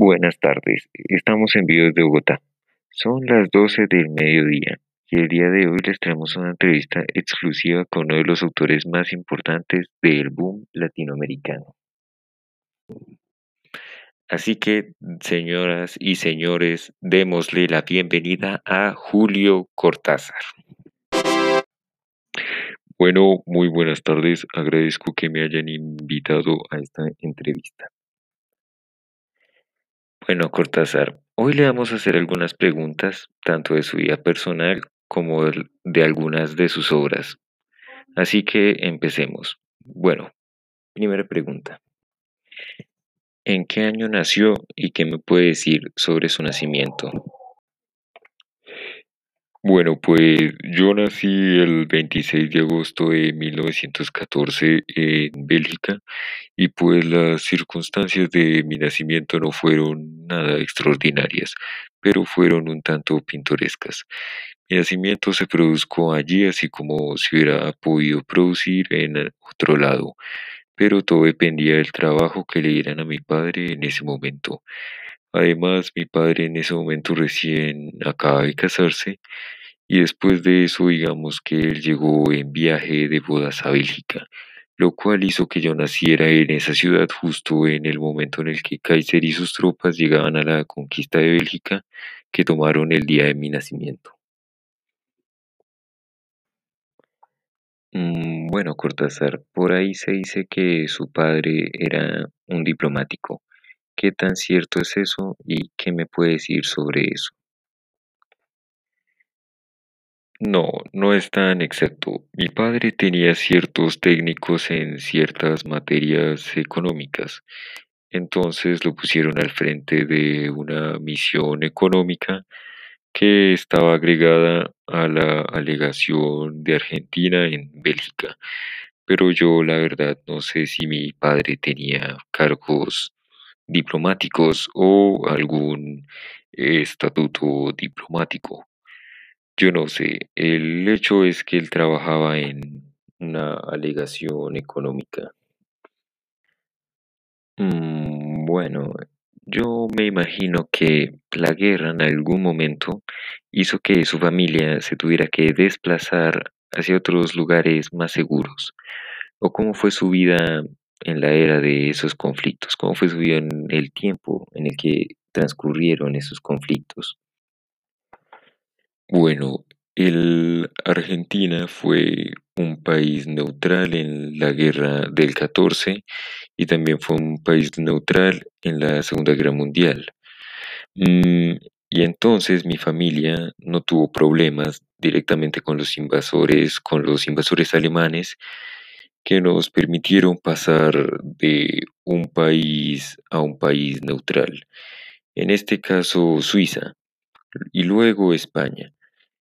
Buenas tardes, estamos en vivo desde Bogotá. Son las 12 del mediodía y el día de hoy les traemos una entrevista exclusiva con uno de los autores más importantes del boom latinoamericano. Así que, señoras y señores, démosle la bienvenida a Julio Cortázar. Bueno, muy buenas tardes. Agradezco que me hayan invitado a esta entrevista. Bueno, Cortázar, hoy le vamos a hacer algunas preguntas, tanto de su vida personal como de algunas de sus obras. Así que empecemos. Bueno, primera pregunta. ¿En qué año nació y qué me puede decir sobre su nacimiento? Bueno, pues yo nací el 26 de agosto de 1914 en Bélgica y pues las circunstancias de mi nacimiento no fueron nada extraordinarias, pero fueron un tanto pintorescas. Mi nacimiento se produjo allí así como se hubiera podido producir en otro lado, pero todo dependía del trabajo que le dieran a mi padre en ese momento. Además, mi padre en ese momento recién acaba de casarse y después de eso digamos que él llegó en viaje de bodas a Bélgica, lo cual hizo que yo naciera en esa ciudad justo en el momento en el que Kaiser y sus tropas llegaban a la conquista de Bélgica que tomaron el día de mi nacimiento. Mm, bueno, Cortázar, por ahí se dice que su padre era un diplomático. ¿Qué tan cierto es eso y qué me puede decir sobre eso? No, no es tan exacto. Mi padre tenía ciertos técnicos en ciertas materias económicas. Entonces lo pusieron al frente de una misión económica que estaba agregada a la alegación de Argentina en Bélgica. Pero yo la verdad no sé si mi padre tenía cargos diplomáticos o algún estatuto diplomático. Yo no sé, el hecho es que él trabajaba en una alegación económica. Mm, bueno, yo me imagino que la guerra en algún momento hizo que su familia se tuviera que desplazar hacia otros lugares más seguros. ¿O cómo fue su vida en la era de esos conflictos? ¿Cómo fue su vida en el tiempo en el que transcurrieron esos conflictos? Bueno, el Argentina fue un país neutral en la guerra del 14 y también fue un país neutral en la Segunda Guerra Mundial. Mm, y entonces mi familia no tuvo problemas directamente con los invasores, con los invasores alemanes que nos permitieron pasar de un país a un país neutral. En este caso Suiza y luego España.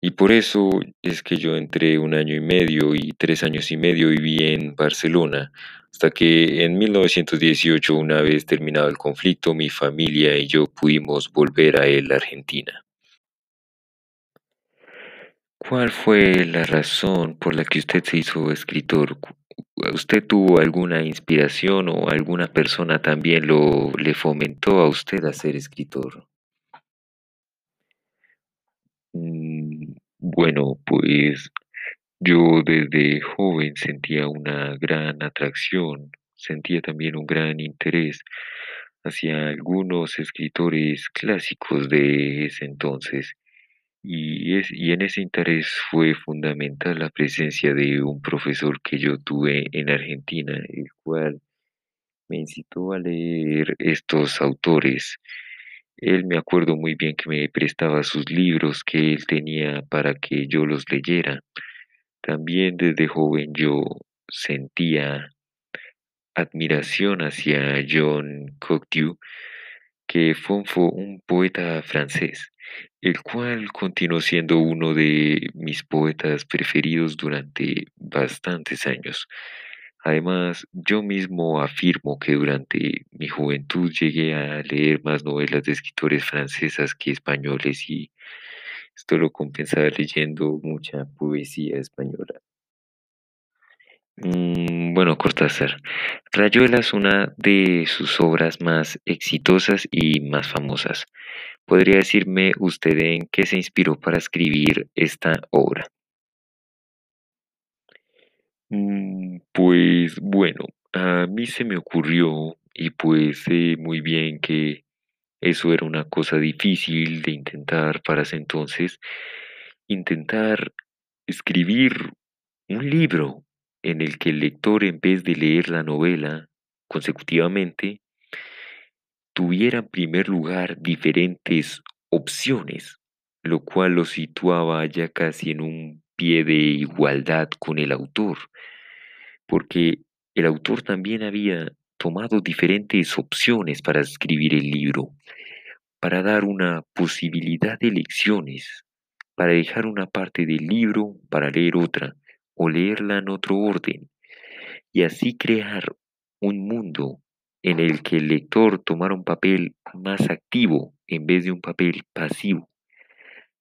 Y por eso es que yo entré un año y medio y tres años y medio viví en Barcelona, hasta que en 1918, una vez terminado el conflicto, mi familia y yo pudimos volver a él, Argentina. ¿Cuál fue la razón por la que usted se hizo escritor? ¿Usted tuvo alguna inspiración o alguna persona también lo le fomentó a usted a ser escritor? Mm, bueno, pues yo desde joven sentía una gran atracción, sentía también un gran interés hacia algunos escritores clásicos de ese entonces. Y, es, y en ese interés fue fundamental la presencia de un profesor que yo tuve en Argentina, el cual me incitó a leer estos autores él me acuerdo muy bien que me prestaba sus libros que él tenía para que yo los leyera. También desde joven yo sentía admiración hacia John Cocteau, que fue un poeta francés, el cual continuó siendo uno de mis poetas preferidos durante bastantes años. Además, yo mismo afirmo que durante mi juventud llegué a leer más novelas de escritores francesas que españoles y esto lo compensaba leyendo mucha poesía española. Mm, bueno, Cortázar. Rayuela es una de sus obras más exitosas y más famosas. ¿Podría decirme usted en qué se inspiró para escribir esta obra? Mm, pues bueno, a mí se me ocurrió y pues sé muy bien que eso era una cosa difícil de intentar para ese entonces, intentar escribir un libro en el que el lector en vez de leer la novela consecutivamente, tuviera en primer lugar diferentes opciones, lo cual lo situaba ya casi en un pie de igualdad con el autor porque el autor también había tomado diferentes opciones para escribir el libro, para dar una posibilidad de elecciones, para dejar una parte del libro para leer otra, o leerla en otro orden, y así crear un mundo en el que el lector tomara un papel más activo en vez de un papel pasivo.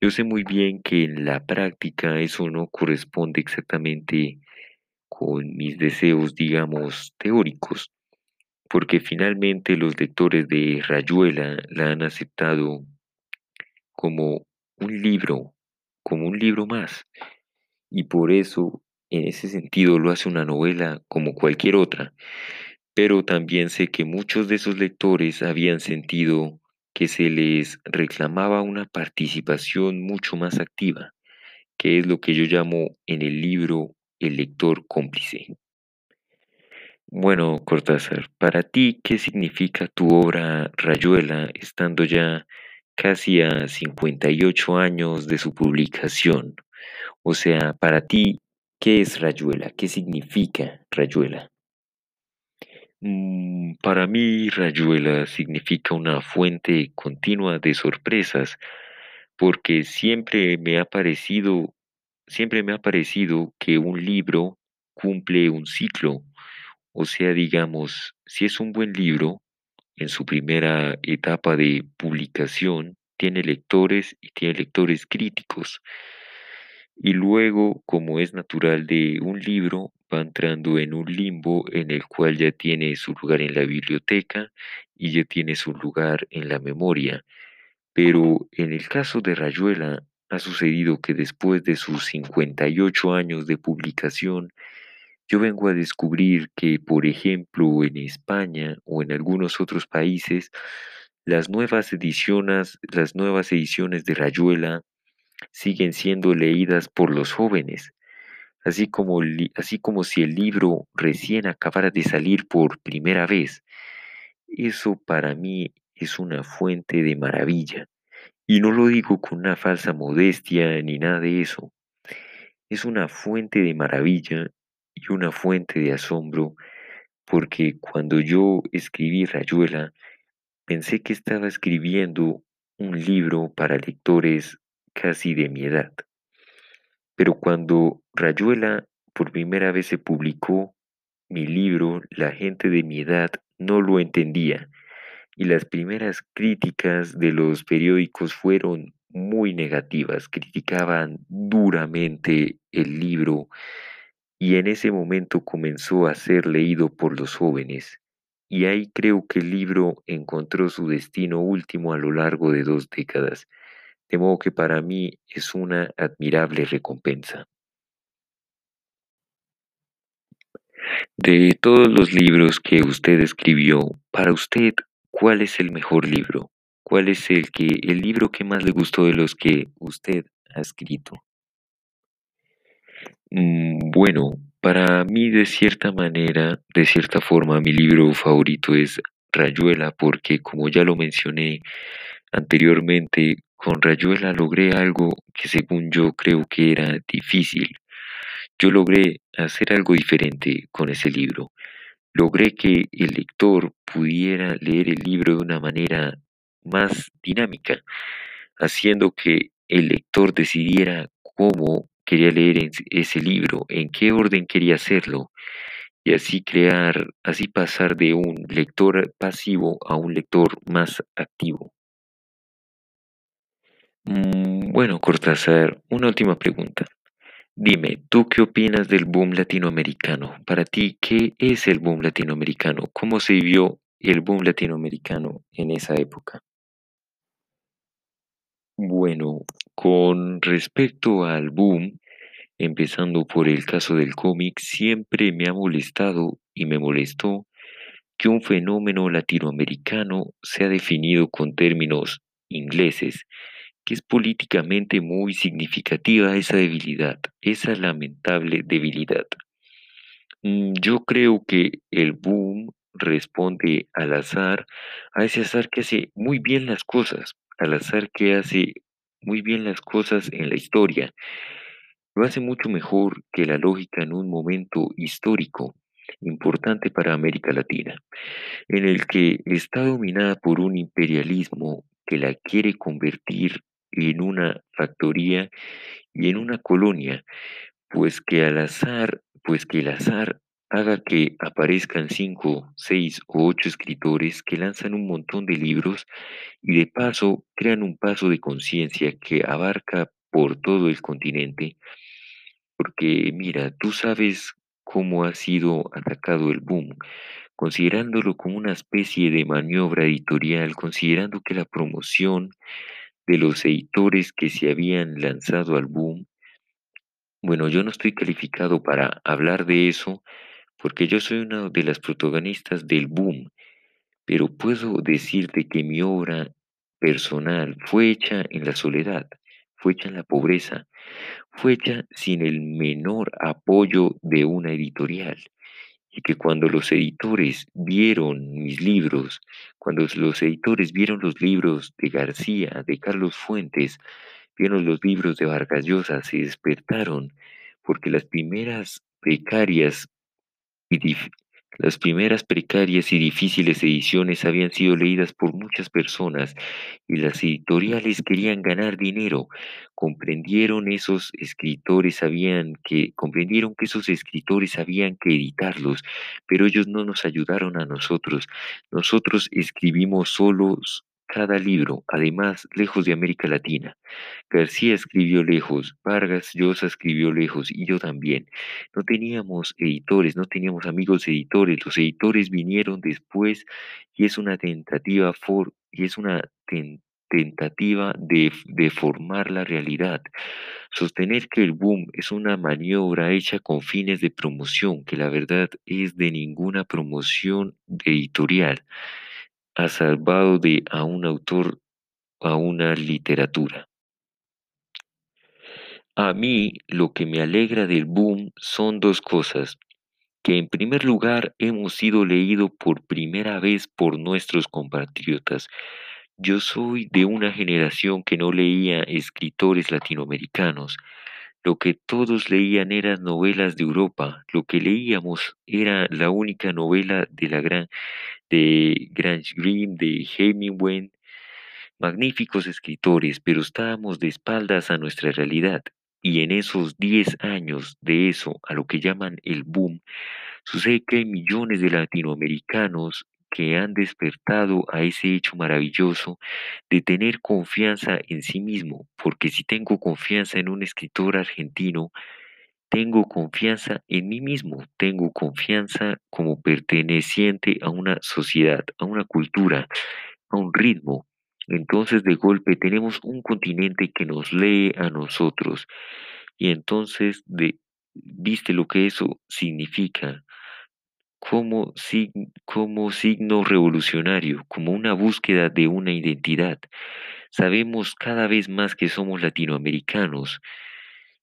Yo sé muy bien que en la práctica eso no corresponde exactamente con mis deseos, digamos, teóricos, porque finalmente los lectores de Rayuela la han aceptado como un libro, como un libro más, y por eso, en ese sentido, lo hace una novela como cualquier otra, pero también sé que muchos de esos lectores habían sentido que se les reclamaba una participación mucho más activa, que es lo que yo llamo en el libro el lector cómplice. Bueno, Cortázar, para ti, ¿qué significa tu obra Rayuela estando ya casi a 58 años de su publicación? O sea, para ti, ¿qué es Rayuela? ¿Qué significa Rayuela? Mm, para mí, Rayuela significa una fuente continua de sorpresas, porque siempre me ha parecido, siempre me ha parecido que un libro cumple un ciclo O sea, digamos, si es un buen libro, en su primera etapa de publicación, tiene lectores y tiene lectores críticos. Y luego, como es natural de un libro, va entrando en un limbo en el cual ya tiene su lugar en la biblioteca y ya tiene su lugar en la memoria. Pero en el caso de Rayuela, ha sucedido que después de sus 58 años de publicación, yo vengo a descubrir que, por ejemplo, en España o en algunos otros países, las nuevas ediciones, las nuevas ediciones de Rayuela siguen siendo leídas por los jóvenes, así como, así como si el libro recién acabara de salir por primera vez. Eso para mí es una fuente de maravilla. Y no lo digo con una falsa modestia ni nada de eso. Es una fuente de maravilla y una fuente de asombro porque cuando yo escribí Rayuela, pensé que estaba escribiendo un libro para lectores casi de mi edad. Pero cuando Rayuela por primera vez se publicó, mi libro, la gente de mi edad no lo entendía y las primeras críticas de los periódicos fueron muy negativas, criticaban duramente el libro y en ese momento comenzó a ser leído por los jóvenes. Y ahí creo que el libro encontró su destino último a lo largo de dos décadas, de modo que para mí es una admirable recompensa. De todos los libros que usted escribió, para usted, ¿cuál es el mejor libro? ¿Cuál es el que el libro que más le gustó de los que usted ha escrito? Mm, bueno, para mí de cierta manera, de cierta forma, mi libro favorito es Rayuela porque como ya lo mencioné anteriormente, con Rayuela logré algo que según yo creo que era difícil. Yo logré hacer algo diferente con ese libro. Logré que el lector pudiera leer el libro de una manera más dinámica, haciendo que el lector decidiera cómo quería leer ese libro, en qué orden quería hacerlo, y así crear, así pasar de un lector pasivo a un lector más activo. Mm, bueno, Cortázar, una última pregunta. Dime, ¿tú qué opinas del boom latinoamericano? Para ti, ¿qué es el boom latinoamericano? ¿Cómo se vivió el boom latinoamericano en esa época? Bueno, con respecto al boom, empezando por el caso del cómic, siempre me ha molestado y me molestó que un fenómeno latinoamericano sea definido con términos ingleses, que es políticamente muy significativa esa debilidad, esa lamentable debilidad. Mm, Yo creo que el boom responde al azar, a ese azar que hace muy bien las cosas, al azar que hace muy bien las cosas en la historia. Lo hace mucho mejor que la lógica en un momento histórico importante para América Latina, en el que está dominada por un imperialismo que la quiere convertir en una factoría y en una colonia pues que al azar, pues que el azar haga que aparezcan cinco, seis o ocho escritores que lanzan un montón de libros y de paso crean un paso de conciencia que abarca por todo el continente, porque mira, tú sabes cómo ha sido atacado el boom, considerándolo como una especie de maniobra editorial, considerando que la promoción de los editores que se habían lanzado al boom bueno, yo no estoy calificado para hablar de eso porque yo soy una de las protagonistas del boom, pero puedo decirte que mi obra personal fue hecha en la soledad, fue hecha en la pobreza, fue hecha sin el menor apoyo de una editorial. Y que cuando los editores vieron mis libros, cuando los editores vieron los libros de García, de Carlos Fuentes, vieron los libros de Vargas Llosa, se despertaron, porque las primeras precarias y las primeras precarias y difíciles ediciones habían sido leídas por muchas personas y las editoriales querían ganar dinero. Comprendieron esos escritores sabían que comprendieron que esos escritores habían que editarlos, pero ellos no nos ayudaron a nosotros. Nosotros escribimos solos cada libro, además lejos de América Latina. García escribió lejos, Vargas Llosa escribió lejos y yo también. No teníamos editores, no teníamos amigos editores. Los editores vinieron después y es una tentativa for- y es una ten- tentativa de, de formar la realidad. Sostener que el boom es una maniobra hecha con fines de promoción, que la verdad es de ninguna promoción editorial, ha salvado a un autor a una literatura. A mí lo que me alegra del boom son dos cosas, que en primer lugar hemos sido leídos por primera vez por nuestros compatriotas. Yo soy de una generación que no leía escritores latinoamericanos. Lo que todos leían eran novelas de Europa. Lo que leíamos era la única novela de la gran de Grange Greene, de Hemingway, magníficos escritores, pero estábamos de espaldas a nuestra realidad. Y en esos 10 años de eso, a lo que llaman el boom, sucede que hay millones de latinoamericanos que han despertado a ese hecho maravilloso de tener confianza en sí mismo, porque si tengo confianza en un escritor argentino, tengo confianza en mí mismo, tengo confianza como perteneciente a una sociedad, a una cultura, a un ritmo. Entonces de golpe tenemos un continente que nos lee a nosotros y entonces de, viste lo que eso significa como, como signo revolucionario, como una búsqueda de una identidad. Sabemos cada vez más que somos latinoamericanos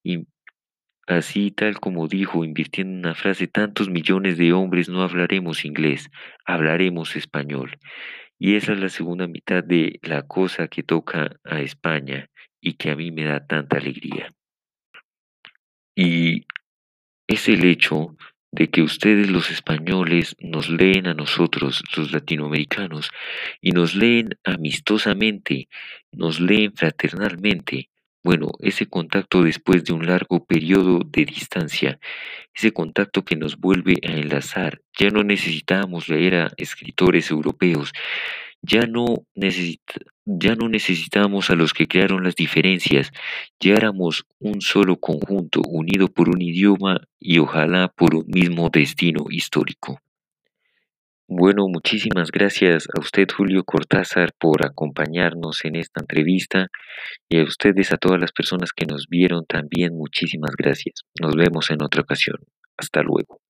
y así tal como dijo, invirtiendo en una frase, tantos millones de hombres no hablaremos inglés, hablaremos español. Y esa es la segunda mitad de la cosa que toca a España y que a mí me da tanta alegría. Y es el hecho de que ustedes los españoles nos leen a nosotros, los latinoamericanos, y nos leen amistosamente, nos leen fraternalmente. Bueno, ese contacto después de un largo periodo de distancia, ese contacto que nos vuelve a enlazar. Ya no necesitábamos leer a escritores europeos, Ya no, necesitamos a los que crearon las diferencias, ya éramos un solo conjunto unido por un idioma y ojalá por un mismo destino histórico. Bueno, muchísimas gracias a usted, Julio Cortázar, por acompañarnos en esta entrevista y a ustedes, a todas las personas que nos vieron también, muchísimas gracias. Nos vemos en otra ocasión. Hasta luego.